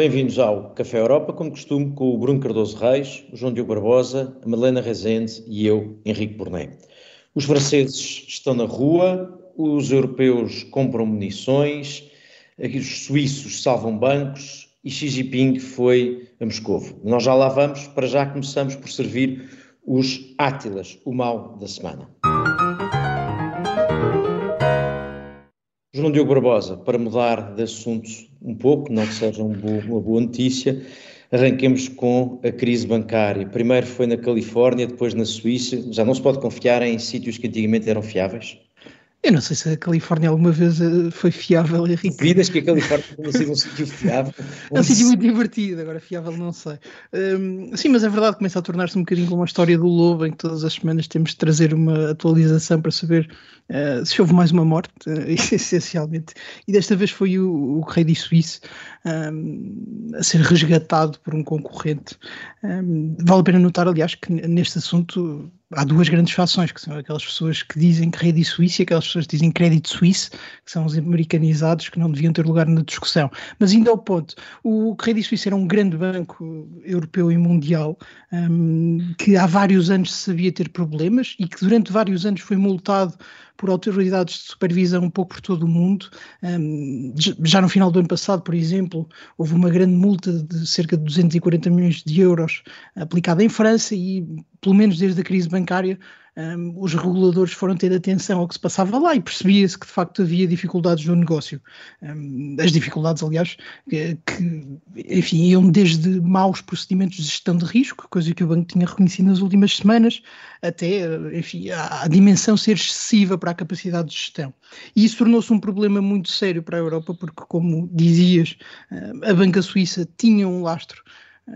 Bem-vindos ao Café Europa, como costume, com o Bruno Cardoso Reis, o João Diogo Barbosa, a Madalena Rezende e eu, Henrique Borné. Os franceses estão na rua, os europeus compram munições, os suíços salvam bancos e Xi Jinping foi a Moscovo. Nós já lá vamos, para já começamos por servir os Átilas, o mal da semana. João Diogo Barbosa, para mudar de assunto um pouco, não que seja uma boa, uma boa notícia, arranquemos com a crise bancária. Primeiro foi na Califórnia, depois na Suíça. Já não se pode confiar em sítios que antigamente eram fiáveis? Eu não sei se a Califórnia alguma vez eh, foi fiável, Henrique. Vidas que a Califórnia tenha sido um sítio fiável. É um sítio muito divertido, agora fiável não sei. Um, sim, mas é verdade, começa a tornar-se um bocadinho como a história do lobo, em que todas as semanas temos de trazer uma atualização para saber uh, se houve mais uma morte, uh, essencialmente. E desta vez foi o, o rei de Suíça um, a ser resgatado por um concorrente. Um, vale a pena notar, aliás, que neste assunto há duas grandes fações, que são aquelas pessoas que dizem crédito suíço e aquelas pessoas que dizem crédito suíço, que são os americanizados que não deviam ter lugar na discussão. Mas ainda ao ponto, o crédito suíço era um grande banco europeu e mundial um, que há vários anos sabia ter problemas e que durante vários anos foi multado por autoridades de supervisão um pouco por todo o mundo. Um, já no final do ano passado, por exemplo, houve uma grande multa de cerca de 240 milhões de euros aplicada em França e, pelo menos desde a crise bancária, um, os reguladores foram ter atenção ao que se passava lá e percebia-se que de facto havia dificuldades no negócio. Um, as dificuldades, aliás, que, enfim, iam desde maus procedimentos de gestão de risco, coisa que o banco tinha reconhecido nas últimas semanas, até, enfim, a, a dimensão ser excessiva para a capacidade de gestão. E isso tornou-se um problema muito sério para a Europa, porque, como dizias, a banca suíça tinha um lastro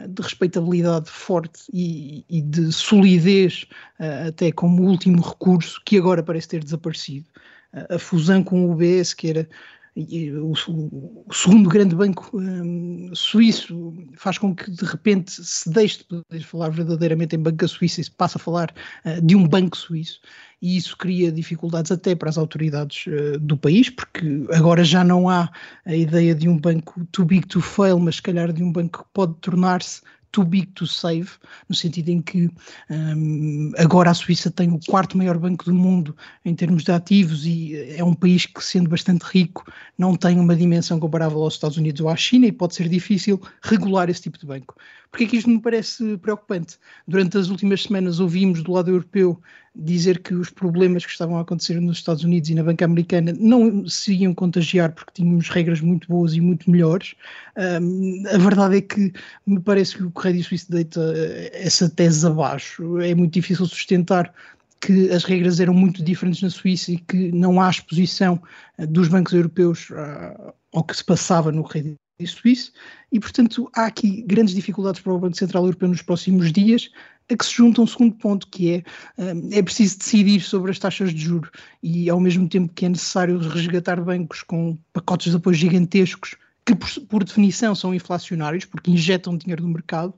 de respeitabilidade forte e, e de solidez, uh, até como último recurso, que agora parece ter desaparecido. Uh, a fusão com o UBS, que era o, segundo grande banco um, suíço faz com que de repente se deixe de poder falar verdadeiramente em banca suíça e se passe a falar uh, de um banco suíço. E isso cria dificuldades até para as autoridades uh, do país, porque agora já não há a ideia de um banco too big to fail, mas se calhar de um banco que pode tornar-se too big to save, no sentido em que um, agora a Suíça tem o quarto maior banco do mundo em termos de ativos e é um país que, sendo bastante rico, não tem uma dimensão comparável aos Estados Unidos ou à China e pode ser difícil regular esse tipo de banco. Porquê é que isto me parece preocupante? Durante as últimas semanas ouvimos do lado europeu dizer que os problemas que estavam a acontecer nos Estados Unidos e na banca americana não se iam contagiar porque tínhamos regras muito boas e muito melhores. Um, a verdade é que me parece que o Correio Suíço deita eh, essa tese abaixo. É muito difícil sustentar que as regras eram muito diferentes na Suíça e que não há exposição eh, dos bancos europeus uh, ao que se passava no Correio Suíço e, portanto, há aqui grandes dificuldades para o Banco Central Europeu nos próximos dias, a que se junta um segundo ponto, que é é preciso decidir sobre as taxas de juros e, ao mesmo tempo que é necessário resgatar bancos com pacotes de apoio gigantescos, que por, por definição são inflacionários, porque injetam dinheiro no mercado,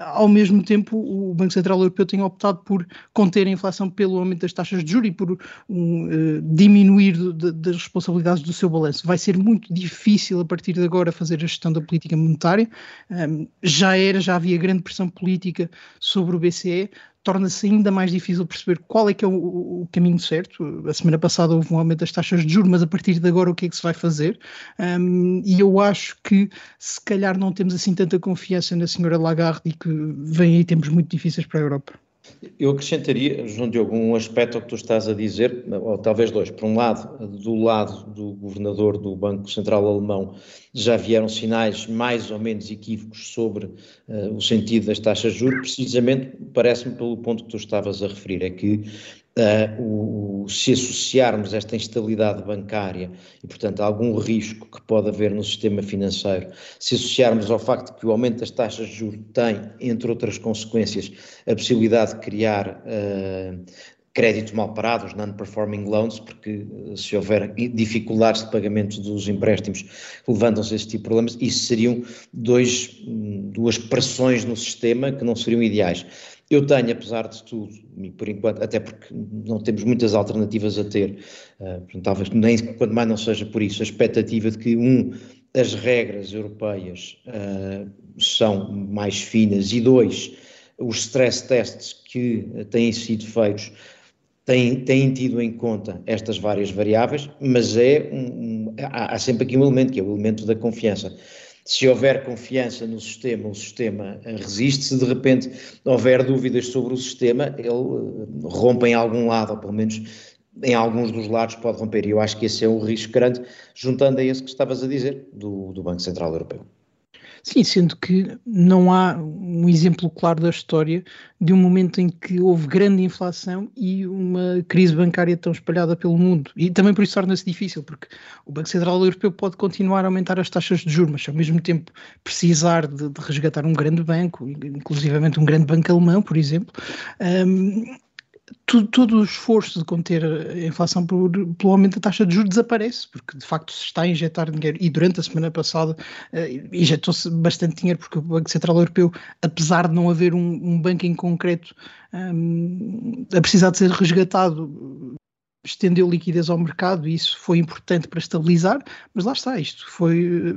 ao mesmo tempo, o Banco Central Europeu tem optado por conter a inflação pelo aumento das taxas de juros e por um, uh, diminuir de, das responsabilidades do seu balanço. Vai ser muito difícil a partir de agora fazer a gestão da política monetária. Um, já era, já havia grande pressão política sobre o BCE torna-se ainda mais difícil perceber qual é que é o, o, caminho certo. A semana passada houve um aumento das taxas de juros, mas a partir de agora o que é que se vai fazer? Um, e eu acho que se calhar não temos assim tanta confiança na senhora Lagarde e que vem aí tempos muito difíceis para a Europa. Eu acrescentaria, João Diogo, um aspecto ao que tu estás a dizer, ou talvez dois. Por um lado, do lado do governador do Banco Central Alemão, já vieram sinais mais ou menos equívocos sobre uh, o sentido das taxas de juros, precisamente, parece-me, pelo ponto que tu estavas a referir, é que Uh, o, se associarmos esta instabilidade bancária e, portanto, algum risco que pode haver no sistema financeiro, se associarmos ao facto que o aumento das taxas de juros tem, entre outras consequências, a possibilidade de criar uh, créditos mal parados, non-performing loans, porque eh, se houver dificuldades de pagamento dos empréstimos, levantam-se esse tipo de problemas, isso seriam dois, hum, duas pressões no sistema que não seriam ideais. Eu tenho, apesar de tudo, por enquanto, até porque não temos muitas alternativas a ter, uh, talvez nem quanto mais não seja por isso, a expectativa de que um as regras europeias uh, são mais finas e dois, os stress tests que têm sido feitos têm, têm tido em conta estas várias variáveis, mas é um, um, há, há sempre aqui um elemento que é o elemento da confiança se houver confiança no sistema, o sistema eh, resiste. Se de repente houver dúvidas sobre o sistema, ele eh, rompe em algum lado, ou pelo menos em alguns dos lados pode romper. E eu acho que esse é o risco grande, juntando a esse que estavas a dizer, do, do Banco Central Europeu. Sim, sendo que não há um exemplo claro da história de um momento em que houve grande inflação e uma crise bancária tão espalhada pelo mundo. E também por isso torna-se difícil, porque o Banco Central Europeu pode continuar a aumentar as taxas de juros, mas ao mesmo tempo precisar de, de resgatar um grande banco, inclusivamente um grande banco alemão, por exemplo, um, todo, todo, o esforço de conter a inflação pelo aumento da taxa de juros desaparece, porque de facto se está a injetar dinheiro e durante a semana passada uh, injetou-se bastante dinheiro porque o Banco Central Europeu, apesar de não haver um, um banco em concreto um, a precisar de ser resgatado, estendeu liquidez ao mercado e isso foi importante para estabilizar, mas lá está, isto foi.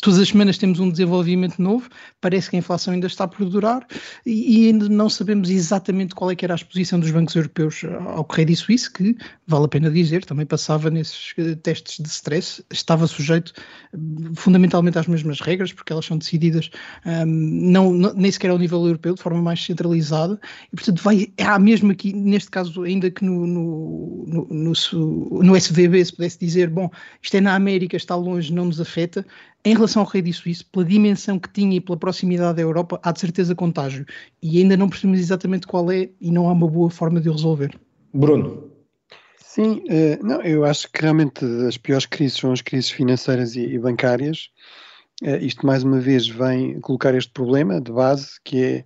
Todas as semanas temos um desenvolvimento novo, parece que a inflação ainda está por durar e, ainda não sabemos exatamente qual é que era a exposição dos bancos europeus ao Correio Suíça, que, vale a pena dizer, também passava nesses eh, testes de stress, estava sujeito fundamentalmente às mesmas regras, porque elas são decididas um, não, não, nem sequer ao nível europeu, de forma mais centralizada, e portanto vai, há mesmo aqui, neste caso, ainda que no, no no, no SVB se pudesse dizer, bom, isto é na América, está longe, não nos afeta, em relação ao Rei Suíço, pela dimensão que tinha e pela proximidade da Europa, há de certeza contágio. E ainda não percebemos exatamente qual é e não há uma boa forma de o resolver. Bruno. Sim, uh, não, eu acho que realmente as piores crises são as crises financeiras e, e bancárias. Uh, isto mais uma vez vem colocar este problema de base, que é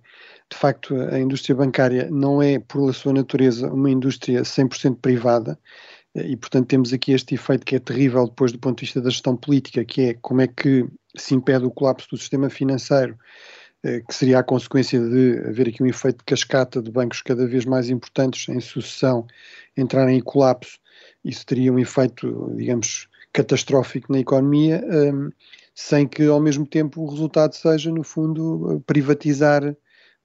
de facto, a indústria bancária não é, por sua natureza, uma indústria 100% privada, e, portanto, temos aqui este efeito que é terrível depois do ponto de vista da gestão política, que é como é que se impede o colapso do sistema financeiro, eh, que seria a consequência de haver aqui um efeito de cascata de bancos cada vez mais importantes em sucessão entrarem em colapso. Isso teria um efeito, digamos, catastrófico na economia, ehm, sem que ao mesmo tempo o resultado seja, no fundo, privatizar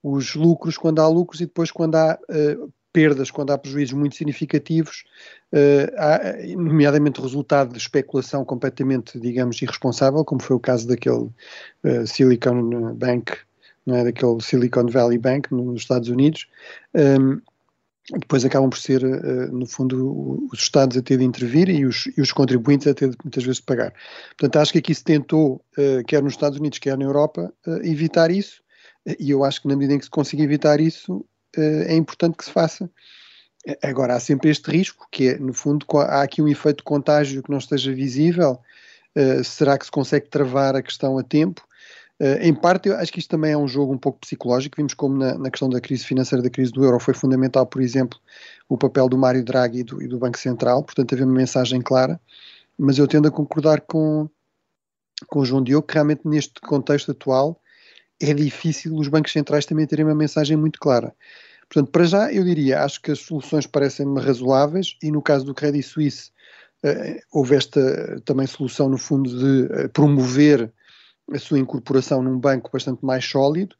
os lucros quando há lucros e depois quando há uh, perdas, quando há prejuízos muito significativos, uh, há, nomeadamente resultado de especulação completamente, digamos, irresponsável, como foi o caso daquele uh, Silicon Bank, não é, daquele Silicon Valley Bank nos Estados Unidos. Um, ehm, depois acabam por ser, no fundo, os Estados a ter de intervir e os, e os, contribuintes a ter de, muitas vezes de pagar. Portanto, acho que aqui se tentou, quer nos Estados Unidos, quer na Europa, evitar isso e eu acho que na medida em que se consiga evitar isso, eh, é importante que se faça. Agora, há sempre este risco, que é, no fundo, há aqui um efeito de contágio que não esteja visível. Uh, será que se consegue travar a questão a tempo? Uh, em parte, eu acho que isto também é um jogo um pouco psicológico. Vimos como na, na, questão da crise financeira, da crise do euro, foi fundamental, por exemplo, o papel do Mário Draghi e do, e do Banco Central. Portanto, havia uma mensagem clara. Mas eu tendo a concordar com, com o João Diogo que realmente neste contexto atual é difícil os bancos centrais também terem uma mensagem muito clara. Portanto, para já, eu diria, acho que as soluções parecem-me razoáveis e no caso do Credit Suisse uh, houve esta também solução, no fundo, de uh, promover a sua incorporação num banco bastante mais sólido.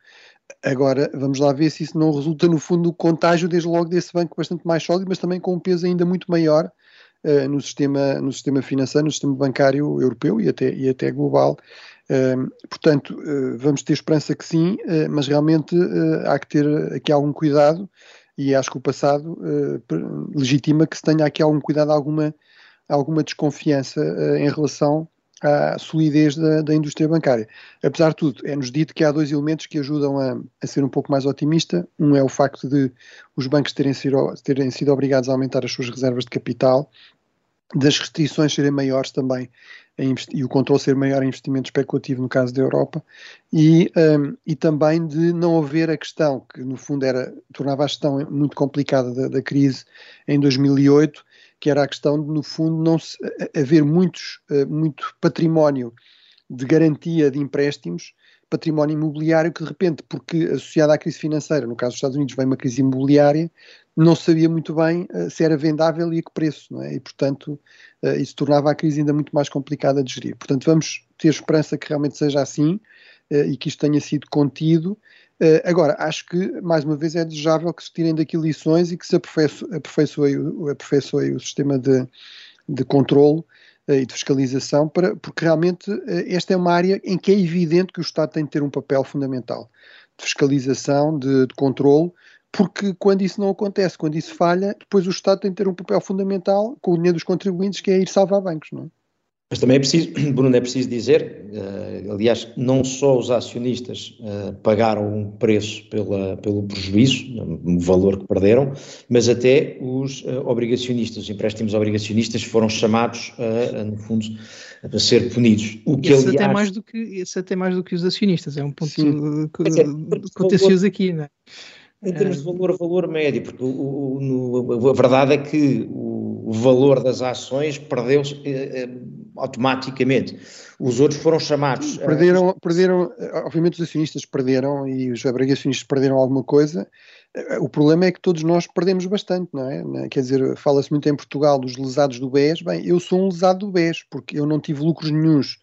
Agora, vamos lá ver se isso não resulta, no fundo, do contágio, desde logo, desse banco bastante mais sólido, mas também com um peso ainda muito maior uh, no, sistema, no sistema financeiro, no sistema bancário europeu e até, e até global portanto, uh, vamos ter esperança que sim, uh, mas realmente uh, há que ter aqui algum cuidado e acho que o passado legitima que se tenha aqui algum cuidado, alguma, alguma desconfiança em relação à solidez da, da, indústria bancária. Apesar de tudo, é-nos dito que há dois elementos que ajudam a, a, ser um pouco mais otimista. Um é o facto de os bancos terem sido, terem sido obrigados a aumentar as suas reservas de capital, das restrições serem maiores também e o controle ser maior em investimento especulativo no caso da Europa e, um, e também de não haver a questão que no fundo era tornava a gestão muito complicada da, da crise em 2008 que era a questão de no fundo não se, haver muitos uh, muito património de garantia de empréstimos património imobiliário que de repente, porque associado à crise financeira, no caso dos Estados Unidos, vem uma crise imobiliária, não sabia muito bem uh, se era vendável e a que preço, é? E, portanto, uh, isso tornava a crise ainda muito mais complicada de gerir. Portanto, vamos ter esperança que realmente seja assim uh, e que isto tenha sido contido. Agora, acho que, mais uma vez, é desejável que se tirem daqui lições e que se aperfeiçoe, aperfeiçoe, aperfeiçoe o sistema de, de controlo e de fiscalização, para, porque realmente esta é uma área em que é evidente que o Estado tem de ter um papel fundamental de fiscalização, de, de controlo, porque quando isso não acontece, quando isso falha, depois o Estado tem de ter um papel fundamental com o dinheiro dos contribuintes, que é ir salvar bancos, não é? Mas também é preciso, Bruno, é preciso dizer, uh, aliás, não só os acionistas uh, pagaram um preço pela, pelo prejuízo, um valor que perderam, mas até os uh, obrigacionistas, os empréstimos obrigacionistas foram chamados, no fundo, a ser punidos. O que, esse, aliás, até mais do que, esse até mais do que os acionistas, é um ponto Sim. contencioso aqui, não é? Em termos de valor, valor médio, porque o, o, no, a verdade é que o, valor das ações perdeu-se eh, eh, automaticamente. Os outros foram chamados. Perderam, a... perderam, obviamente os acionistas perderam e os obrigacionistas perderam alguma coisa. O problema é que todos nós perdemos bastante, não é? Quer dizer, fala-se muito em Portugal dos lesados do BES. Bem, eu sou um lesado do BES, porque eu não tive lucros nenhums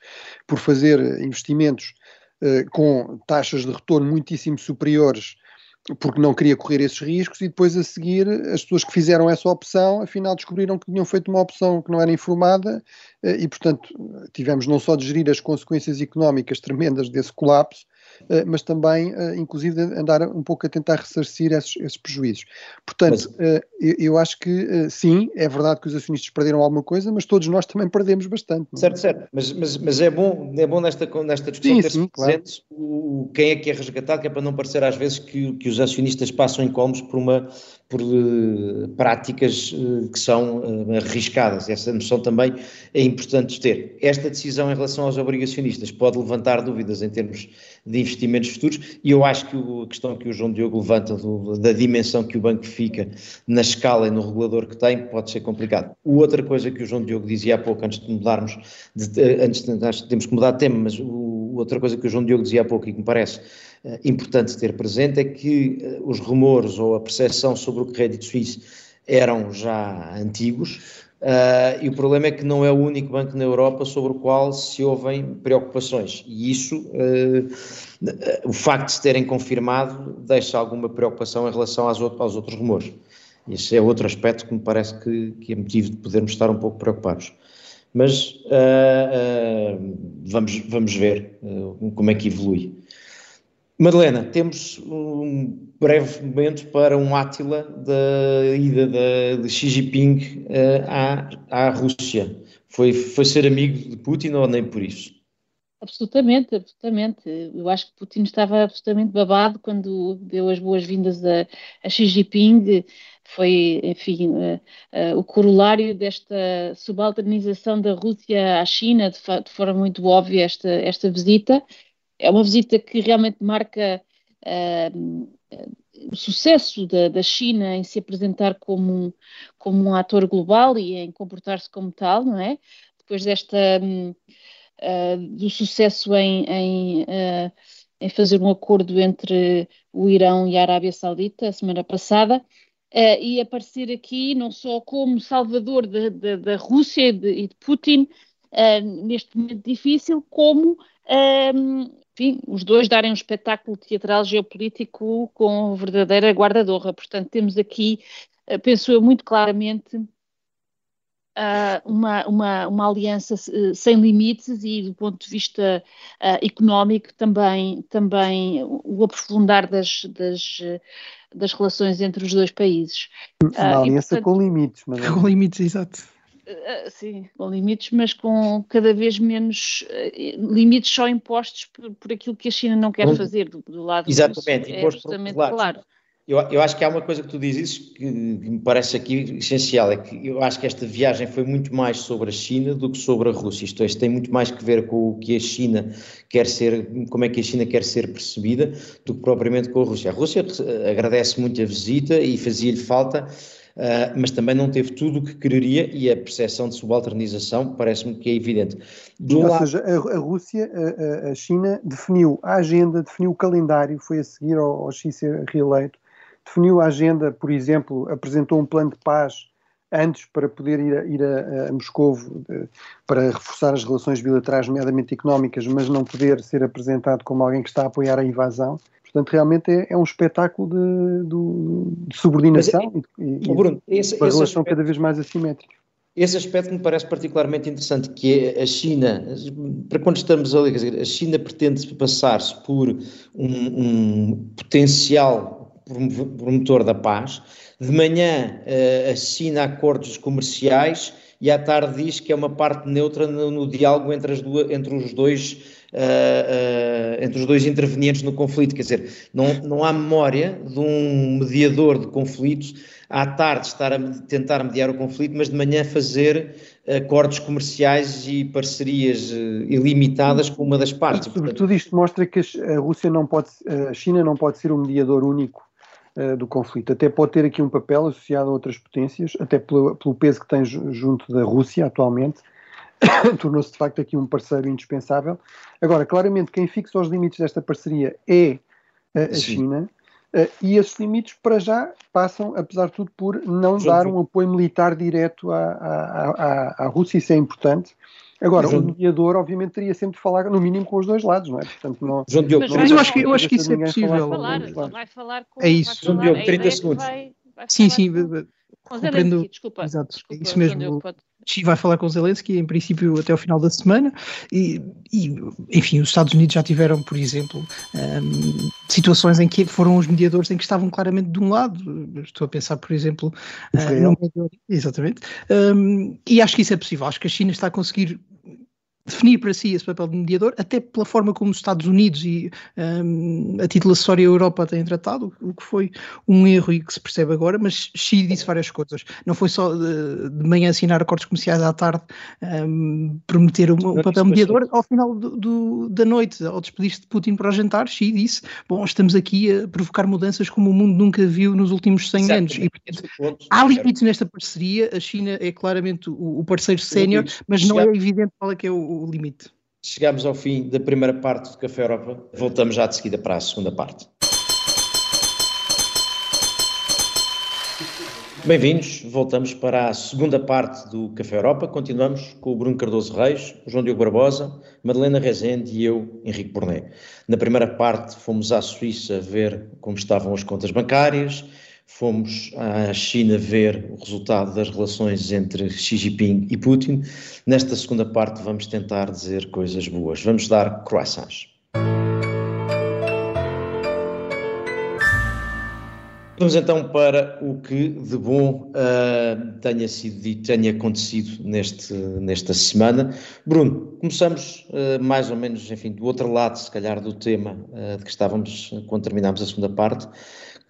por fazer investimentos uh, com taxas de retorno muitíssimo superiores porque não queria correr esses riscos e depois a seguir as pessoas que fizeram essa opção afinal descobriram que tinham feito uma opção que não era informada eh, e portanto tivemos não só de gerir as consequências económicas tremendas desse colapso mas também, eh, inclusive, andar um pouco a tentar ressarcir esses, esses prejuízos. Portanto, mas... Eh, eu acho que sim, é verdade que os acionistas perderam alguma coisa, mas todos nós também perdemos bastante. É? Certo, certo, mas, mas, mas, é bom, é bom nesta, nesta discussão sim, ter sim, claro. o, quem é que é resgatado, que é para não parecer às vezes que, que os acionistas passam incómodos por uma por uh, práticas uh, que são uh, arriscadas. Essa noção também é importante ter. Esta decisão em relação aos obrigacionistas pode levantar dúvidas em termos de investimentos futuros e eu acho que a questão que o João Diogo levanta do, da dimensão que o banco fica na escala e no regulador que tem pode ser complicado. Outra coisa que o João Diogo dizia há pouco, antes de mudarmos, de, antes de, acho que temos que mudar de tema, mas o, outra coisa que o João Diogo dizia há pouco e que me parece uh, importante ter presente é que uh, os rumores ou a percepção sobre o crédito suíço eram já antigos, Uh, e o problema é que não é o único banco na Europa sobre o qual se ouvem preocupações. E isso, uh, o facto de se terem confirmado, deixa alguma preocupação em relação aos, outros, aos outros rumores. Esse é outro aspecto que me parece que, que, é motivo de podermos estar um pouco preocupados. Mas uh, vamos, vamos ver como é que evolui. Madalena, temos um breve momento para um átila da ida de, de Xi Jinping uh, à, à Rússia. Foi, foi ser amigo de Putin ou nem por isso? Absolutamente, absolutamente. Eu acho que Putin estava absolutamente babado quando deu as boas-vindas a, a, Xi Jinping. Foi, enfim, uh, uh, o corolário desta subalternização da Rússia à China, de, de forma muito óbvia, esta, esta visita é uma visita que realmente marca uh, o sucesso da, da, China em se apresentar como um, como um ator global e em comportar-se como tal, não é? Depois desta um, uh, ah, do sucesso em, em, uh, em, fazer um acordo entre o Irão e a Arábia Saudita a semana passada. E aparecer aqui não só como salvador da Rússia e de, e de Putin neste momento difícil, como enfim, os dois darem um espetáculo teatral geopolítico com verdadeira guarda-honra. Portanto, temos aqui, eh, penso eu, muito claramente uh, uma, uma, uma aliança uh, sem limites e, do ponto de vista uh, económico, também, também o aprofundar das, das, das relações entre os dois países. Uma aliança e, portanto, com limites. Mas... Com limites, exato. Uh, sim, com limites, mas com cada vez menos uh, limites só impostos por, por, aquilo que a China não quer fazer do, do lado Exatamente, é justamente claro. Eu, eu, acho que há uma coisa que tu dizes que, que, me parece aqui essencial, é que eu acho que esta viagem foi muito mais sobre a China do que sobre a Rússia, isto é, isto tem muito mais que ver com o que a China quer ser, como é que a China quer ser percebida, do que propriamente com a Rússia. A Rússia agradece muito a visita e fazia-lhe falta Uh, mas também não teve tudo o que quereria e a percepção de subalternização parece-me que é evidente. Do Ou lado... seja, a, a Rússia, a, a, China definiu a agenda, definiu o calendário, foi a seguir ao, ao Xi ser reeleito, definiu a agenda, por exemplo, apresentou um plano de paz antes para poder ir a, ir a, a Moscou para reforçar as relações bilaterais, nomeadamente económicas, mas não poder ser apresentado como alguém que está a apoiar a invasão. Portanto, realmente é, é um espetáculo de, de, de subordinação é, e, e Bruno, esse, uma relação aspecto, cada vez mais assimétrica. Esse aspecto me parece particularmente interessante, que é a China, para quando estamos ali, dizer, a China pretende passar-se por um, um potencial promotor da paz, de manhã uh, assina acordos comerciais e à tarde diz que é uma parte neutra no, no diálogo entre, as duas, entre os dois uh, entre os dois intervenientes no conflito. Quer dizer, não, não há memória de um mediador de conflitos à tarde estar a tentar mediar o conflito, mas de manhã fazer acordos comerciais e parcerias ilimitadas com uma das partes. E, sobretudo isto mostra que a Rússia não pode, a China não pode ser um mediador único do conflito. Até pode ter aqui um papel associado a outras potências, até pelo, pelo peso que tem junto da Rússia atualmente, tornou-se de facto aqui um parceiro indispensável. Agora, claramente, quem fixa os limites desta parceria é a, a China. Uh, e esses limites, para já, passam, apesar de tudo, por não dar um apoio militar direto à, à, à, à Rússia, isso é importante. Agora, o mediador, obviamente, teria sempre de falar, no mínimo, com os dois lados, não é? Portanto, não, João Diogo, mas, mas eu, acho que, eu acho que isso é possível. Vai falar, vai falar com, é isso. João Diogo, 30 segundos. Vai, vai sim, sim. Com... Compreendo, desculpa. Exato, desculpa, isso mesmo. Xi vai falar com Zelensky, em princípio, até o final da semana, e, e enfim, os Estados Unidos já tiveram, por exemplo, um, situações em que foram os mediadores em que estavam claramente de um lado. Estou a pensar, por exemplo, uh, no. Exatamente. Um, e acho que isso é possível. Acho que a China está a conseguir definir para si esse papel de mediador, até pela forma como os Estados Unidos e um, a título acessório Europa têm tratado, o que foi um erro e que se percebe agora, mas Xi disse várias coisas. Não foi só de, de manhã assinar acordos comerciais à tarde um, prometer um, um papel mediador, ao final do, do, da noite, ao despedir-se de Putin para o jantar, Xi disse, bom, estamos aqui a provocar mudanças como o mundo nunca viu nos últimos 100 anos. E, portanto, há limites nesta parceria, a China é claramente o, o parceiro sénior, mas não é evidente qual é que é o o limite. Chegamos ao fim da primeira parte do Café Europa. Voltamos já de seguida para a segunda parte. Bem-vindos, voltamos para a segunda parte do Café Europa. Continuamos com o Bruno Cardoso Reis, o João Diogo Barbosa, Madalena Rezende e eu, Henrique Borné. Na primeira parte fomos à Suíça ver como estavam as contas bancárias, fomos à China ver o resultado das relações entre Xi Jinping e Putin. Nesta segunda parte vamos tentar dizer coisas boas. Vamos dar croissants. Vamos então para o que de bom uh, tenha sido dito, tenha acontecido neste, nesta semana. Bruno, começamos uh, mais ou menos, enfim, do outro lado, se calhar, do tema uh, de que estávamos quando terminámos a segunda parte.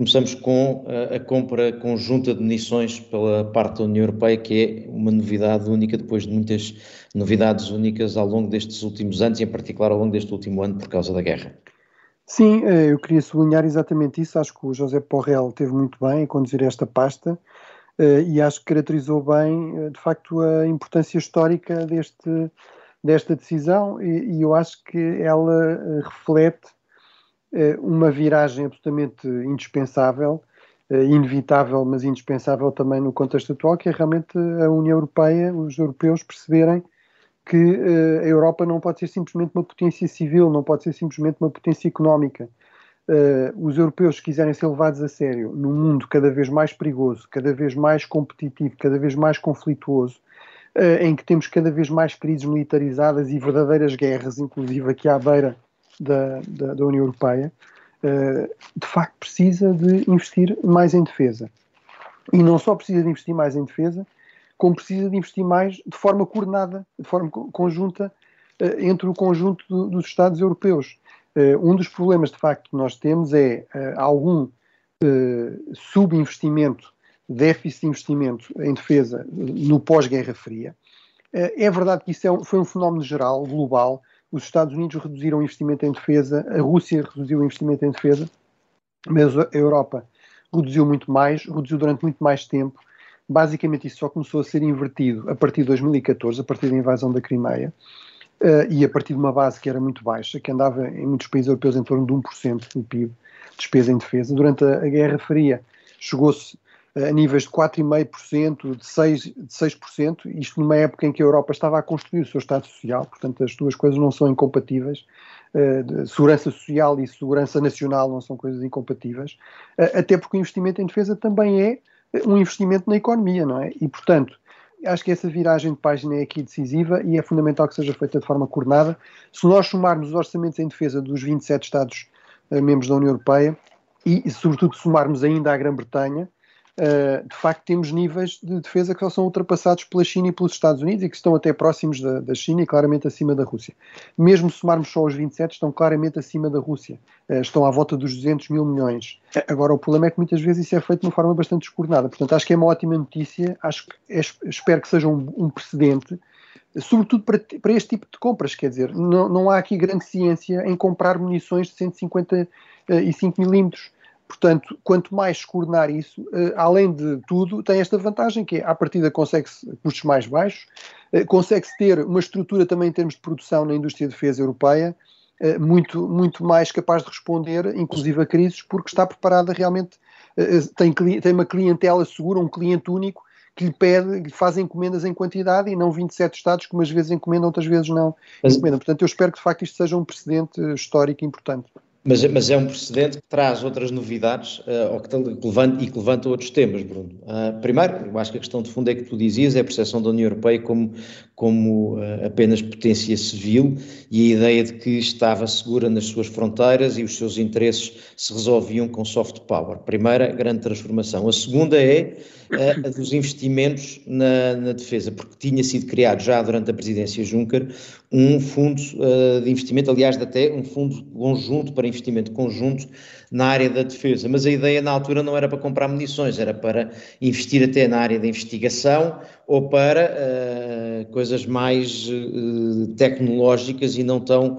Começamos com a, a compra conjunta de munições pela parte da União Europeia, que é uma novidade única depois de muitas novidades únicas ao longo destes últimos anos, e em particular ao longo deste último ano por causa da guerra. Sim, eh, eu queria sublinhar exatamente isso. Acho que o José Porrel teve muito bem em conduzir esta pasta eh, e acho que caracterizou bem, eh, de facto, a importância histórica deste, desta decisão e, eu acho que ela reflete uma viragem absolutamente indispensável, eh, inevitável, mas indispensável também no contexto atual, que é realmente a União Europeia, os europeus perceberem que eh, a Europa não pode ser simplesmente uma potência civil, não pode ser simplesmente uma potência económica. os europeus, se quiserem ser levados a sério num mundo cada vez mais perigoso, cada vez mais competitivo, cada vez mais conflituoso, em que temos cada vez mais crises militarizadas e verdadeiras guerras, inclusive aqui à beira da, da, da União Europeia, uh, de facto precisa de investir mais em defesa. E não só precisa de investir mais em defesa, como precisa de investir mais de forma coordenada, de forma conjunta, uh, entre o conjunto do, dos Estados europeus. Uh, um dos problemas, de facto, que nós temos é algum subinvestimento, déficit de investimento em defesa no pós-Guerra Fria. É verdade que isso é um, foi um fenómeno geral, global, os Estados Unidos reduziram o investimento em defesa, a Rússia reduziu o investimento em defesa, mas a Europa reduziu muito mais, reduziu durante muito mais tempo. Basicamente, isso só começou a ser invertido a partir de 2014, a partir da invasão da Crimeia, uh, e a partir de uma base que era muito baixa, que andava em muitos países europeus em torno de 1% do PIB, despesa em defesa. Durante a Guerra Fria, chegou-se a níveis de 4,5%, de 6%, de 6%, isto numa época em que a Europa estava a construir o seu Estado Social, portanto as duas coisas não são incompatíveis, uh, segurança social e segurança nacional não são coisas incompatíveis, uh, até porque o investimento em defesa também é um investimento na economia, não é? E, portanto, acho que essa viragem de página é aqui decisiva e é fundamental que seja feita de forma coordenada. Se nós somarmos os orçamentos em defesa dos 27 Estados uh, membros da União Europeia e, sobretudo, somarmos ainda a Grã-Bretanha, Uh, de facto temos níveis de defesa que só são ultrapassados pela China e pelos Estados Unidos e que estão até próximos da, da China e claramente acima da Rússia. Mesmo somarmos só os 27, estão claramente acima da Rússia. Uh, estão à volta dos 200 mil milhões. Agora, o problema é que muitas vezes isso é feito de uma forma bastante descoordenada. Portanto, acho que é uma ótima notícia, acho é, espero que seja um, um precedente sobretudo para, para, este tipo de compras, quer dizer, não, não há aqui grande ciência em comprar munições de 155 milímetros. Portanto, quanto mais coordenar isso, uh, além de tudo, tem esta vantagem que é, à partida consegue-se custos mais baixos, uh, consegue-se ter uma estrutura também em termos de produção na indústria de defesa europeia uh, muito, muito mais capaz de responder, inclusive a crises, porque está preparada realmente, tem, tem uma clientela segura, um cliente único, que lhe pede, lhe faz encomendas em quantidade e não 27 Estados que umas vezes encomendam, outras vezes não encomendam. Portanto, eu espero que de facto isto seja um precedente histórico importante. Mas, mas, é um precedente que traz outras novidades uh, ou que, que levanta, e que levanta outros temas, Bruno. Uh, primeiro, eu acho que a questão de fundo é que tu dizias, é a percepção da União Europeia como, como uh, apenas potência civil e a ideia de que estava segura nas suas fronteiras e os seus interesses se resolviam com soft power. Primeira grande transformação. A segunda é a dos investimentos na, na, defesa, porque tinha sido criado já durante a presidência Juncker um fundo uh, de investimento, aliás, até um fundo conjunto para investimento conjunto na área da defesa. Mas a ideia na altura não era para comprar munições, era para investir até na área da investigação ou para uh, coisas mais uh, tecnológicas e não tão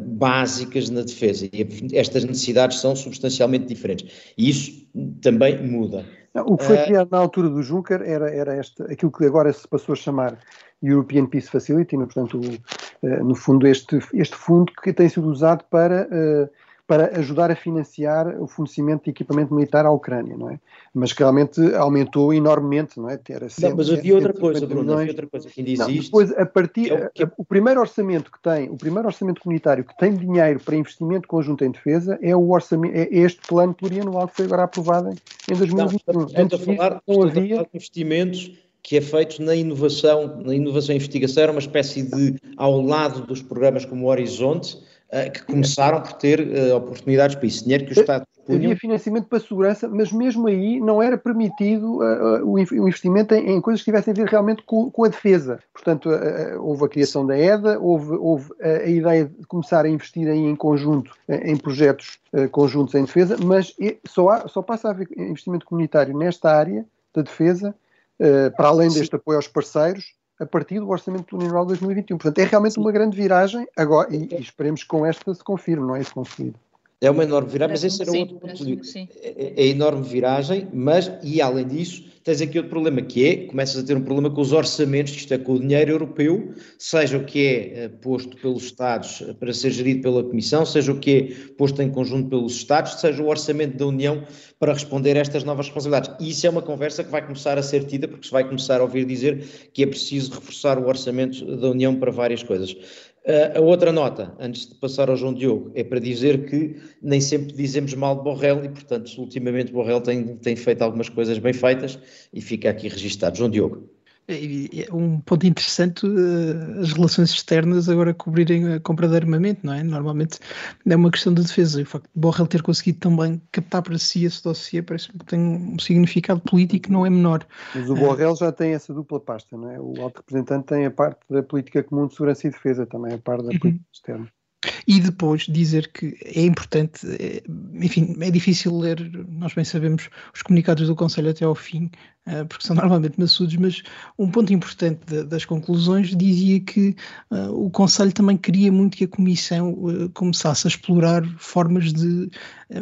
básicas na defesa. E estas necessidades são substancialmente diferentes. E isso também muda. Não, o que foi criado na altura do Juncker era, era este, aquilo que agora se passou a chamar European Peace Facility, no, portanto, o, uh, no fundo, este, este fundo que tem sido usado para, uh, para ajudar a financiar o fornecimento de equipamento militar à Ucrânia, não é? Mas que realmente aumentou enormemente, não é? Era sempre, não, mas havia outra coisa, Bruno, havia outra coisa que ainda existe. Não, depois, a partir, é o, que... o, primeiro orçamento que tem, o primeiro orçamento comunitário que tem dinheiro para investimento conjunto em defesa é o orçamento, é este plano plurianual que foi agora aprovado em 2021. Não, estamos a falar, havia... de investimentos que é feito na inovação, na inovação e investigação, era uma espécie de, ao lado dos programas como o Horizonte, que começaram por ter uh, oportunidades para isso. Dinheiro que o Estado Havia financiamento para a segurança, mas mesmo aí não era permitido uh, o investimento em, em, coisas que tivessem a ver realmente com, com a defesa. Portanto, houve a criação da EDA, houve, houve a, ideia de começar a investir aí em conjunto, em projetos conjuntos em defesa, mas só, há, só passa a haver investimento comunitário nesta área da defesa eh, para além deste apoio aos parceiros, a partir do Orçamento do União 2021. Portanto, é realmente uma grande viragem. Agora, e, e esperemos que com esta se confirme, não é? Isso conseguido. É uma enorme viragem, mas esse era sim, outro ponto de é, é enorme viragem, mas, e além disso, tens aqui outro problema que é, começas a ter um problema com os orçamentos, isto é, com o dinheiro europeu, seja o que é eh, posto pelos Estados eh, para ser gerido pela Comissão, seja o que é posto em conjunto pelos Estados, seja o orçamento da União para responder a estas novas responsabilidades. E isso é uma conversa que vai começar a ser tida, porque se vai começar a ouvir dizer que é preciso reforçar o orçamento da União para várias coisas. A outra nota, antes de passar ao João Diogo, é para dizer que nem sempre dizemos mal de Borrell e, portanto, ultimamente Borrell tem, tem feito algumas coisas bem feitas e fica aqui registado. João Diogo. É um ponto interessante uh, as relações externas agora cobrirem a compra de armamento, não é? Normalmente é uma questão de defesa e o facto de Borrell ter conseguido também captar para si esse dossiê parece que tem um significado político que não é menor. Mas o Borrell já tem essa dupla pasta, não é? O alto representante tem a parte da política comum de segurança e defesa também, a parte da uh -huh. política externa. E depois dizer que é importante, é, enfim, é difícil ler, nós bem sabemos, os comunicados do Conselho até ao fim, eh, porque são normalmente maçudos, mas um ponto importante das conclusões dizia que uh, o Conselho também queria muito que a Comissão uh, começasse a explorar formas de,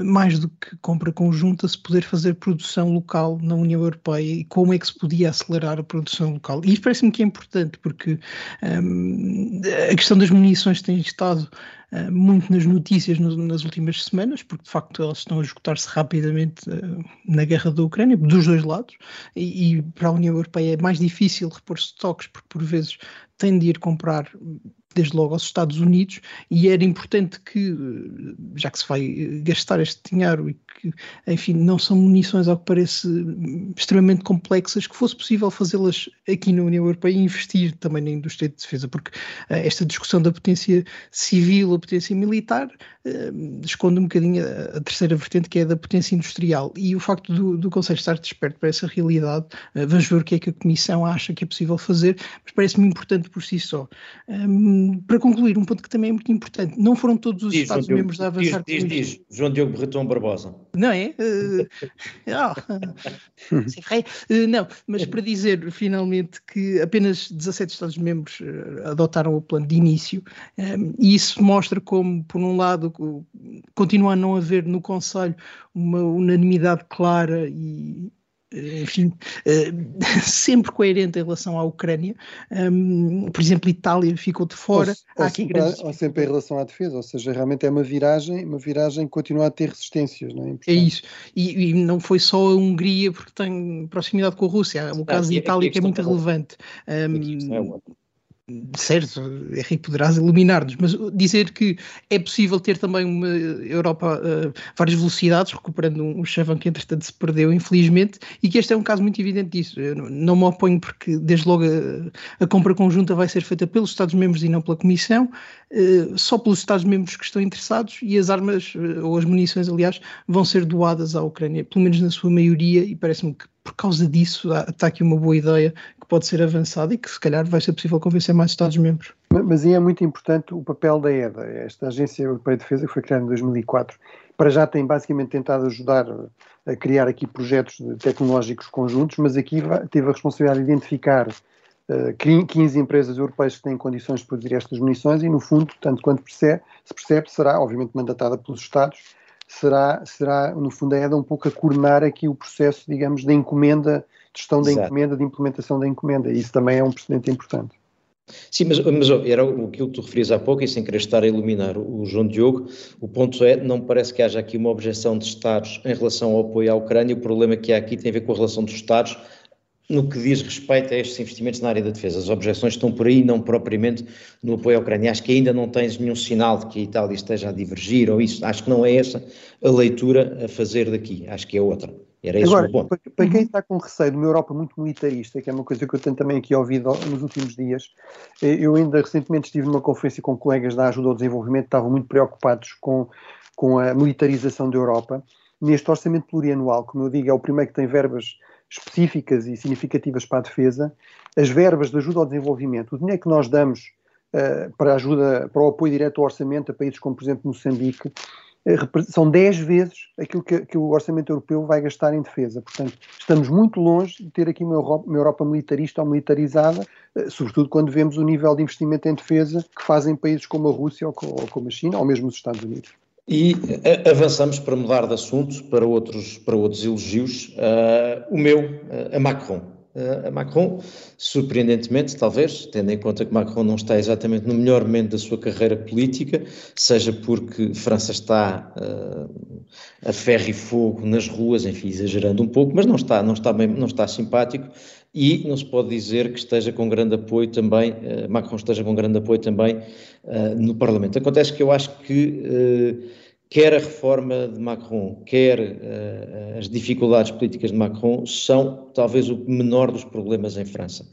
mais do que compra conjunta, se poder fazer produção local na União Europeia e como é que se podia acelerar a produção local. E isso parece-me que é importante, porque um, a questão das munições tem estado uh, muito nas notícias no, nas últimas semanas, porque de facto elas estão a esgotar-se rapidamente uh, na guerra da Ucrânia, dos dois lados, e, e, para a União Europeia é mais difícil repor estoques, porque por vezes tem de ir comprar desde logo aos Estados Unidos, e era importante que, já que se vai gastar este dinheiro e que, enfim, não são munições, ao que parece, extremamente complexas, que fosse possível fazê-las aqui na União Europeia e investir também na indústria de defesa, porque uh, esta discussão da potência civil ou potência militar esconde um bocadinho a, a, terceira vertente, que é a da potência industrial. E o facto do, do Conselho estar desperto para essa realidade, vamos ver o que é que a Comissão acha que é possível fazer, mas parece-me importante por si só. Um, para concluir, um ponto que também é muito importante, não foram todos os Estados-membros a avançar diz, diz, diz, João Diogo Berretão Barbosa. Não é? Uh, oh, uh, não, mas para dizer finalmente que apenas 17 Estados-membros uh, adotaram o plano de início, um, e isso mostra como, por um lado, continua a não haver no Conselho uma unanimidade clara e, enfim, eh, sempre coerente em relação à Ucrânia. Por exemplo, Itália ficou de fora. Ou, ou, sempre, grandes... ou, sempre, em relação à defesa, ou seja, realmente é uma viragem, uma viragem que continua a ter resistências, não é? É isso. E, e, não foi só a Hungria porque tem proximidade com a Rússia, o caso da Itália que é muito relevante. Um, certo, Henrique poderás iluminar-nos, mas dizer que é possível ter também uma Europa uh, várias velocidades, recuperando um, chavão que entretanto se perdeu, infelizmente, e que este é um caso muito evidente disso. Eu não me oponho porque desde logo a, a compra conjunta vai ser feita pelos Estados-membros e não pela Comissão, uh, só pelos Estados-membros que estão interessados e as armas, ou as munições, aliás, vão ser doadas à Ucrânia, pelo menos na sua maioria, e parece-me que por causa disso está aqui uma boa ideia que pode ser avançada e que se calhar vai ser possível convencer mais Estados-membros. Mas aí é muito importante o papel da EDA, esta Agência Europeia de Defesa que foi criada em 2004. Para já tem basicamente tentado ajudar a criar aqui projetos tecnológicos conjuntos, mas aqui teve a responsabilidade de identificar uh, eh, 15 empresas europeias que têm condições de produzir estas munições e, no fundo, tanto quanto percebe, se percebe, será obviamente mandatada pelos Estados será, será, no fundo, a EDA um pouco a coordenar aqui o processo, digamos, da encomenda, de gestão da encomenda, de implementação da encomenda. E isso também é um precedente importante. Sim, mas, mas era aquilo que tu referias há pouco, e sem querer estar a iluminar o João Diogo, o ponto é, não parece que haja aqui uma objeção de Estados em relação ao apoio à Ucrânia, o problema que há aqui tem a ver com a relação dos Estados no que diz respeito a estes investimentos na área da defesa. As objeções estão por aí, não propriamente no apoio à Ucrânia. Acho que ainda não tens nenhum sinal de que a Itália esteja a divergir ou isso. Acho que não é essa a leitura a fazer daqui. Acho que é outra. Era esse Agora, o ponto. Para, quem está com receio de uma Europa muito militarista, que é uma coisa que eu tenho também aqui ouvido nos últimos dias, eh, eu ainda recentemente estive numa conferência com colegas da Ajuda ao Desenvolvimento que estavam muito preocupados com, com a militarização da Europa. Neste orçamento plurianual, como eu digo, é o primeiro que tem verbas específicas e significativas para a defesa, as verbas de ajuda ao desenvolvimento, o dinheiro que nós damos uh, para ajuda, para o apoio direto ao orçamento a países como, por exemplo, Moçambique, uh, são 10 vezes aquilo que, que, o orçamento europeu vai gastar em defesa. Portanto, estamos muito longe de ter aqui uma Europa, uma Europa militarista ou militarizada, uh, sobretudo quando vemos o nível de investimento em defesa que fazem países como a Rússia ou, ou como a China, ou mesmo os Estados Unidos. E uh, avançamos para mudar de assunto para outros, para outros elogios. Uh, o meu, uh, a Macron. a Macron, surpreendentemente, talvez, tendo em conta que Macron não está exatamente no melhor momento da sua carreira política, seja porque França está a ferro e fogo nas ruas, enfim, exagerando um pouco, mas não está, não está, bem, não está simpático, e não se pode dizer que esteja com grande apoio também, uh, Macron esteja com grande apoio também uh, no Parlamento. Acontece que eu acho que uh, quer a reforma de Macron, quer as dificuldades políticas de Macron são talvez o menor dos problemas em França.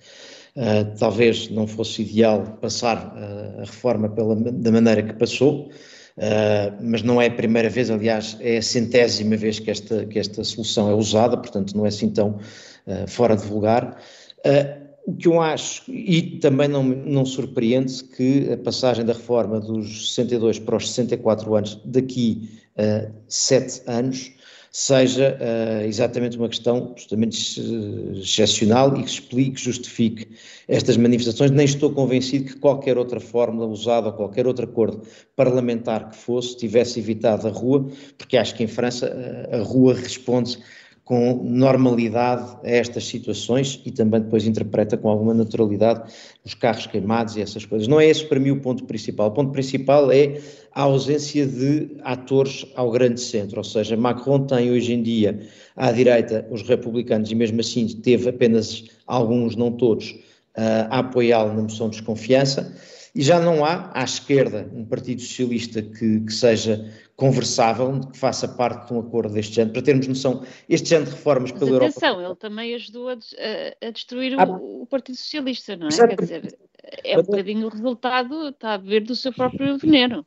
talvez não fosse ideal passar a reforma pela, da maneira que passou, Uh, mas não é a primeira vez, aliás, é a centésima vez que esta, que esta solução é usada, portanto não é assim tão uh, fora de vulgar. Uh, o que eu acho, e também não, não surpreende que a passagem da reforma dos 62 para os 64 anos daqui a sete anos seja uh, exatamente uma questão justamente excepcional e que explique, justifique estas manifestações. Nem estou convencido que qualquer outra fórmula usada ou qualquer outro acordo parlamentar que fosse tivesse evitado a rua, porque acho que em França uh, a rua responde com normalidade a estas situações e também depois interpreta com alguma naturalidade os carros queimados e essas coisas. Não é esse para mim o ponto principal. O ponto principal é a ausência de atores ao grande centro, ou seja, Macron tem hoje em dia à direita os republicanos e mesmo assim teve apenas alguns, não todos, a apoiá-lo na moção de desconfiança e já não há à esquerda um Partido Socialista que, que seja conversável, que faça parte de um acordo deste género, para termos noção, este género de reformas Mas pela atenção, Europa... ele também ajudou a, a, destruir Ah, o, o Partido Socialista, não é? Quer dizer, é um bocadinho o resultado, está a beber do seu próprio veneno.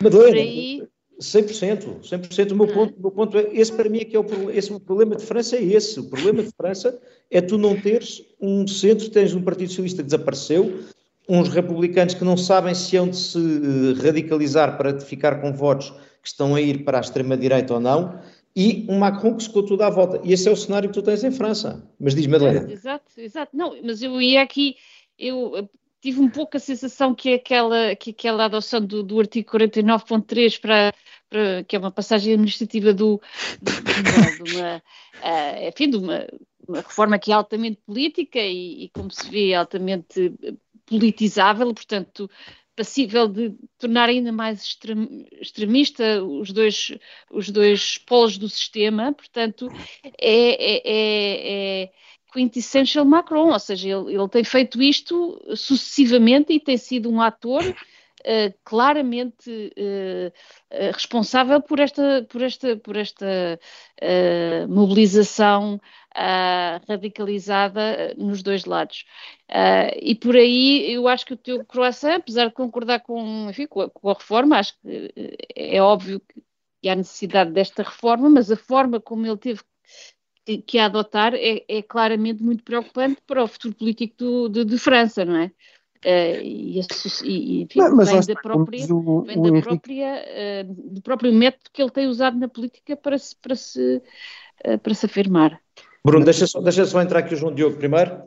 Madalena, Por aí- 100%, 100%. O meu é? ponto, o meu ponto é, esse para mim é que é o, pro- esse, o problema de França é esse. O problema de França é tu não teres um centro, tens um Partido Socialista que desapareceu, uns republicanos que não sabem se hão de se eh, radicalizar para ficar com votos que estão a ir para a extrema-direita ou não, e um Macron que secou tudo à volta. E esse é o cenário que tu tens em França. Mas diz, Madalena. Exato, exato. Não, mas eu ia aqui, eu eh, tive um pouco a sensação que aquela, que aquela adoção do, do artigo 49.3 para, para, que é uma passagem administrativa do, de, de uma, ah, enfim, de uma, uma reforma que é altamente política e, e como se vê, altamente politizável, portanto, passível de tornar ainda mais extrem- extremista os dois, os dois polos do sistema, portanto, é, é- é- é quintessential Macron, ou seja, ele, ele tem feito isto sucessivamente e tem sido um ator eh, claramente eh, eh, responsável por esta, por esta, por esta mobilização ah, radicalizada eh, nos dois lados. Ah, e por aí eu acho que o teu croissant, apesar de concordar com, enfim, com, a, com a reforma, acho que eh, é óbvio que que há necessidade desta reforma, mas a forma como ele teve que, que a adotar é, é claramente muito preocupante para o futuro político do- de, de França, não é? Eh, e, e, enfim, Não, vem da própria, o, vem o da Henrique, própria, eh, do próprio método que ele tem usado na política para se, para se, eh, para se afirmar. Bruno, deixa só, deixa só entrar aqui o João Diogo primeiro.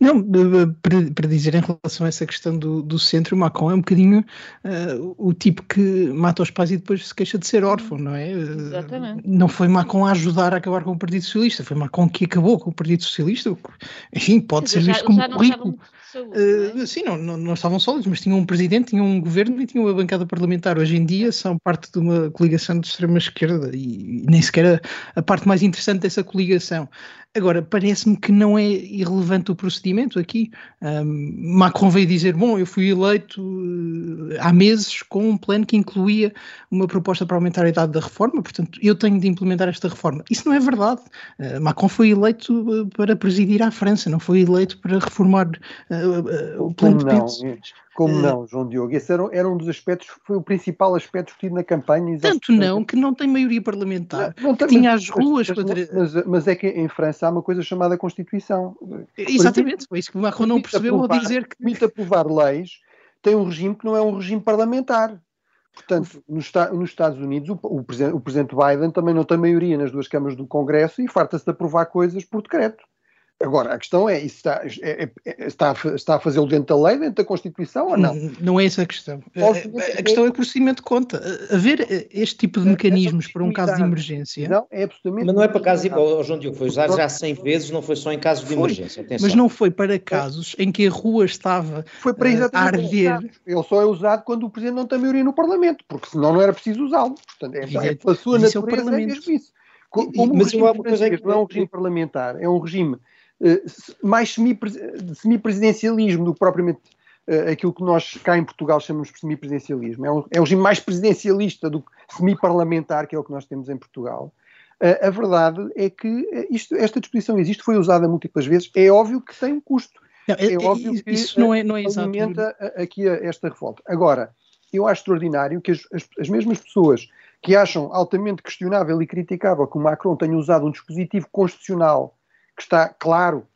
Não, eh, eh, para, para dizer em relação a essa questão do, do centro, o Macron é um bocadinho eh, o tipo que mata os pais e depois se queixa de ser órfão, não é? Eh, Exatamente. Não foi Macron a ajudar a acabar com o Partido Socialista, foi Macron que acabou com o Partido Socialista. Enfim, pode Quer ser dizer, visto já, como já currículo. saúde, não é? Uh, sim, não, não, não estavam sólidos, mas tinham um presidente, tinham um governo e tinham uma bancada parlamentar. Hoje em dia são parte de uma coligação de extrema-esquerda e, e nem sequer a, a parte mais interessante dessa coligação. Agora, parece-me que não é irrelevante o procedimento aqui. Um, Macron veio dizer: Bom, eu fui eleito uh, há meses com um plano que incluía uma proposta para aumentar a idade da reforma, portanto, eu tenho de implementar esta reforma. Isso não é verdade. Uh, Macron foi eleito uh, para presidir a França, não foi eleito para reformar uh, o plano como de não, pensões. Como Eh, não, João Diogo? Esse era, era um dos aspectos, foi o principal aspecto discutido na campanha. Tanto não que não tem maioria parlamentar. Não, não tem- tinha mas- as ruas mas, para- mas, mas, é que em França há uma coisa chamada Constituição. Exatamente, foi isso que o Macron não percebeu ao aprovar- dizer que Permite aprovar leis, tem um regime que não é um regime parlamentar. Portanto, nos, nos Estados Unidos, o, o, presen- o presidente Biden também não tem maioria nas duas câmaras do Congresso e farta-se de aprovar coisas por decreto. Agora, a questão é, isso está, é- é- é- está, está a fazê-lo dentro da lei, dentro da Constituição ou não? N- Não é essa a questão. A- A, questão é que o procedimento conta. A- Haver eh, este tipo de Essa mecanismos para um caso de emergência, Não, é absolutamente. Mas não é para casos, ó, João Diogo, foi usado já 100 vezes, não foi só em casos de Foi, emergência. Atenção. mas não foi para casos em que a rua estava Foi para eh, exatamente a arder. Ele só é usado quando o Presidente não tem maioria no Parlamento, porque senão não era preciso usá-lo. Portanto, é, é pela sua é natureza é Parlamento. mesmo isso. Co- E- Como mas o regime uma coisa que- não é um regime parlamentar, é um regime mais semipres- de semipresidencialismo do que propriamente eh, aquilo que nós cá em Portugal chamamos de semipresidencialismo. É um, é um regime mais presidencialista do que semiparlamentar, que é o que nós temos em Portugal. Eh, a verdade é que eh, isto- esta disposição existe, foi usada múltiplas vezes. É óbvio que tem um custo Não, é- é é- óbvio que isso não é, não é alimenta aqui a- esta revolta. Agora, eu acho extraordinário que as, as- as mesmas pessoas que acham altamente questionável e criticável que o Macron tenha usado um dispositivo constitucional que está claro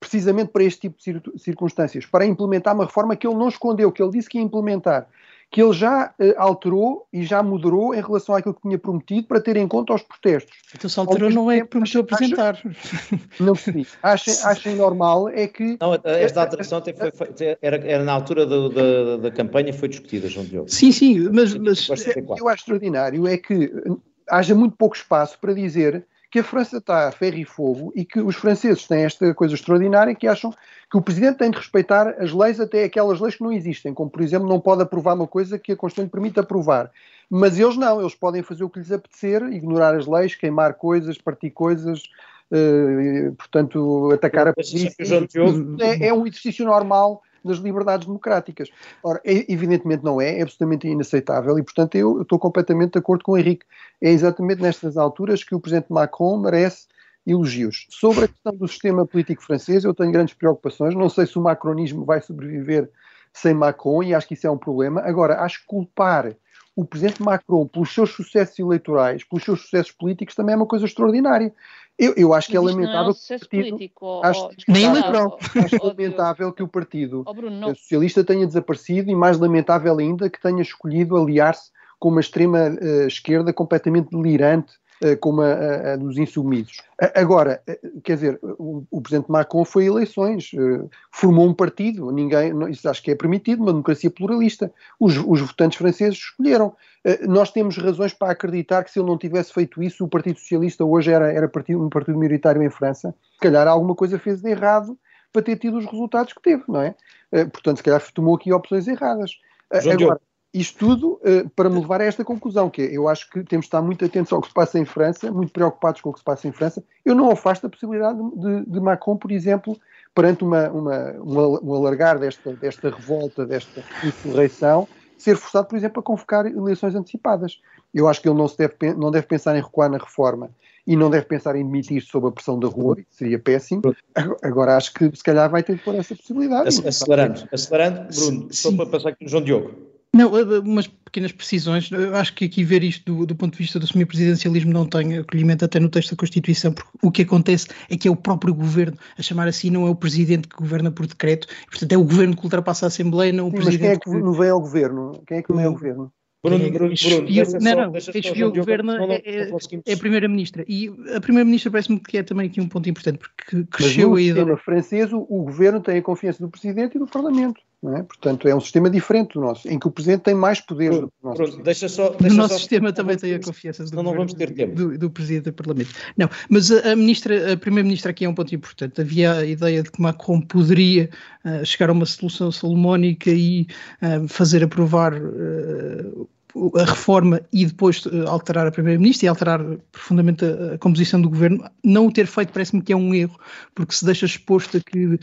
precisamente para este tipo de cir- circunstâncias, para implementar uma reforma que ele não escondeu, que ele disse que ia implementar, que ele já eh, alterou e já moderou em relação àquilo que tinha prometido para ter em conta os protestos. Então se alterou não é que prometeu acha- apresentar. Não percebi. Achem, achem normal é que Não, esta alteração até foi, foi- era, era na altura do- da, da campanha, foi discutida, João Diogo. Sim, sim, mas, mas o que eu acho extraordinário é que eh, haja muito pouco espaço para dizer que a França está a ferro e fogo e que os franceses têm esta coisa extraordinária que acham que o presidente tem de respeitar as leis, até aquelas leis que não existem, como por exemplo não pode aprovar uma coisa que a Constituição lhe permite aprovar. Mas eles não, eles podem fazer o que lhes apetecer, ignorar as leis, queimar coisas, partir coisas, uh, portanto, atacar a polícia. É, é um exercício normal das liberdades democráticas. Ora, evidentemente não é, é absolutamente inaceitável e, portanto, eu, eu estou completamente de acordo com o Henrique. É exatamente nestas alturas que o presidente Macron merece elogios. Sobre a questão do sistema político francês, eu tenho grandes preocupações. Não sei se o macronismo vai sobreviver sem Macron e acho que isso é um problema. Agora, acho que culpar o presidente Macron, pelos seus sucessos eleitorais, pelos seus sucessos políticos, também é uma coisa extraordinária. Eu, eu acho que é lamentável que o partido. Político, acho, nem eleitoral. Acho lamentável que o Partido oh, Bruno, Socialista tenha desaparecido e, mais lamentável ainda, que tenha escolhido aliar-se com uma extrema uh, esquerda completamente delirante eh, como a, a, a, dos insumidos. Agora, eh, quer dizer, o, o, presidente Macron foi a eleições, eh, formou um partido, ninguém, isso acho que é permitido, uma democracia pluralista. Os, os votantes franceses escolheram. Nós temos razões para acreditar que se ele não tivesse feito isso, o Partido Socialista hoje era, era partido, um partido minoritário em França. Se calhar alguma coisa fez de errado para ter tido os resultados que teve, não é? Portanto, se calhar tomou aqui opções erradas. João Agora, isto tudo uh, para me levar a esta conclusão, que é, eu acho que temos de estar muito atentos ao que se passa em França, muito preocupados com o que se passa em França. Eu não afasto a possibilidade de, de Macron, por exemplo, perante uma, uma, uma, um alargar desta, desta revolta, desta insurreição, ser forçado, por exemplo, a convocar eleições antecipadas. Eu acho que ele não, se deve, não deve pensar em recuar na reforma e não deve pensar em demitir-se sob a pressão da rua, isso seria péssimo. Agora acho que se calhar vai ter que pôr essa possibilidade. Acelerando, acelerando, Bruno, só para passar aqui no João Diogo. Não, eh, umas pequenas precisões. Eu acho que aqui ver isto do, do ponto de vista do semipresidencialismo não tem acolhimento até no texto da Constituição, porque o que acontece é que é o próprio governo a chamar assim, não é o presidente que governa por decreto, portanto é o governo que ultrapassa a Assembleia, não o Sim, presidente. Mas quem é que não vem ao governo? Quem é que não é ao governo? Bruno, Bruno, Bruno, não, não, quem desviou o governo é, é, é, a Primeira-Ministra. E a Primeira-Ministra parece-me que é também aqui um ponto importante, porque cresceu Mas no a ideia. sistema francês, o, o, governo tem a confiança do Presidente e do Parlamento. É? Portanto, é um sistema diferente do nosso, em que o Presidente tem mais poder do que o nosso. Pronto, deixa só, deixa o nosso só, sistema também tem a confiança do, não vamos ter tempo. Do, do, Presidente do Parlamento. Não, mas a, a Ministra, a Primeira-Ministra aqui é um ponto importante. Havia a ideia de que Macron poderia uh, chegar a uma solução salomónica e uh, fazer aprovar uh, a reforma e depois eh, alterar a Primeira-Ministra e alterar profundamente a, a, composição do governo, não o ter feito parece-me que é um erro, porque se deixa exposto a que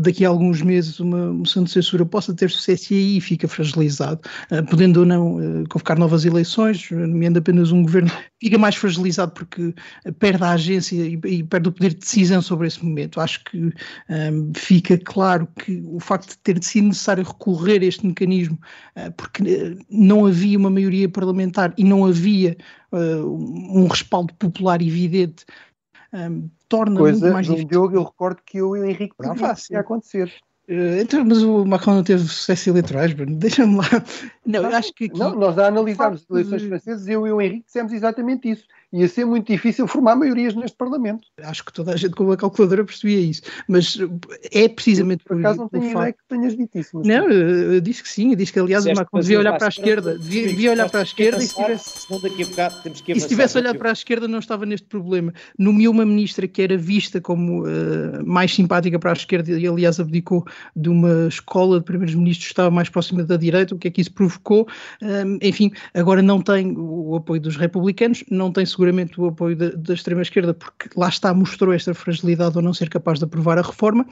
daqui a alguns meses uma moção de censura possa ter sucesso e aí fica fragilizado, uh, podendo ou não uh, convocar novas eleições, nomeando apenas um governo, fica mais fragilizado porque perde a agência e, e perde o poder de decisão sobre esse momento. Acho que um, fica claro que o facto de ter sido necessário recorrer a este mecanismo, uh, porque não havia uma maioria parlamentar e não havia uh, um respaldo popular evidente, um, torna Coisa, muito mais difícil. Diogo, eu recordo que eu e o Henrique não fácil acontecer. Uh, então, mas o Macron não teve sucesso eleitorais, Bruno. Deixa-me lá. Não, não, acho que aqui... não, nós a analisarmos as eleições francesas, eu e o Henrique dissemos exatamente isso ia ser muito difícil formar maiorias neste Parlamento. Acho que toda a gente com a calculadora percebia isso, mas é precisamente por, por acaso não tenho ideia que tenhas dito isso. Não, eu disse que sim, eu disse que aliás o Macron devia olhar para a esquerda, devia, devia olhar para a esquerda e se tivesse, e se tivesse olhado para a esquerda não estava neste problema. Nomeou uma ministra que era vista como uh, mais simpática para a esquerda e aliás abdicou de uma escola de primeiros ministros que estava mais próxima da direita, o que é que isso provocou? Um, enfim, agora não tem o apoio dos republicanos, não tem seguramente o apoio da, da extrema-esquerda, porque lá está, mostrou esta fragilidade ao não ser capaz de aprovar a reforma.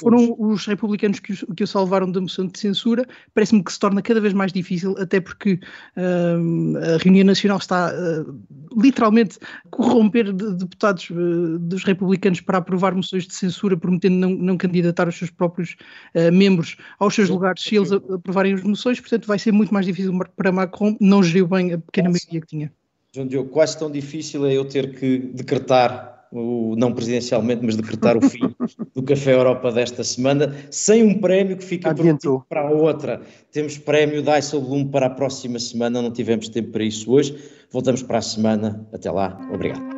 Foram os republicanos que o, que o salvaram da moção de censura. Parece-me que se torna cada vez mais difícil, até porque uh, a reunião nacional está uh, literalmente a corromper de, deputados uh, dos republicanos para aprovar moções de censura, prometendo não, não candidatar os seus próprios membros aos seus lugares se eles aprovarem as moções. Portanto, vai ser muito mais difícil para Macron. Não geriu bem a pequena maioria que tinha. João Diogo, quase tão difícil é eu ter que decretar, o, não presidencialmente, mas decretar o fim do Café Europa desta semana, sem um prémio que fica para a outra. Temos prémio Dijsselbloem para a próxima semana, não tivemos tempo para isso hoje. Voltamos para a semana. Até lá. Obrigado.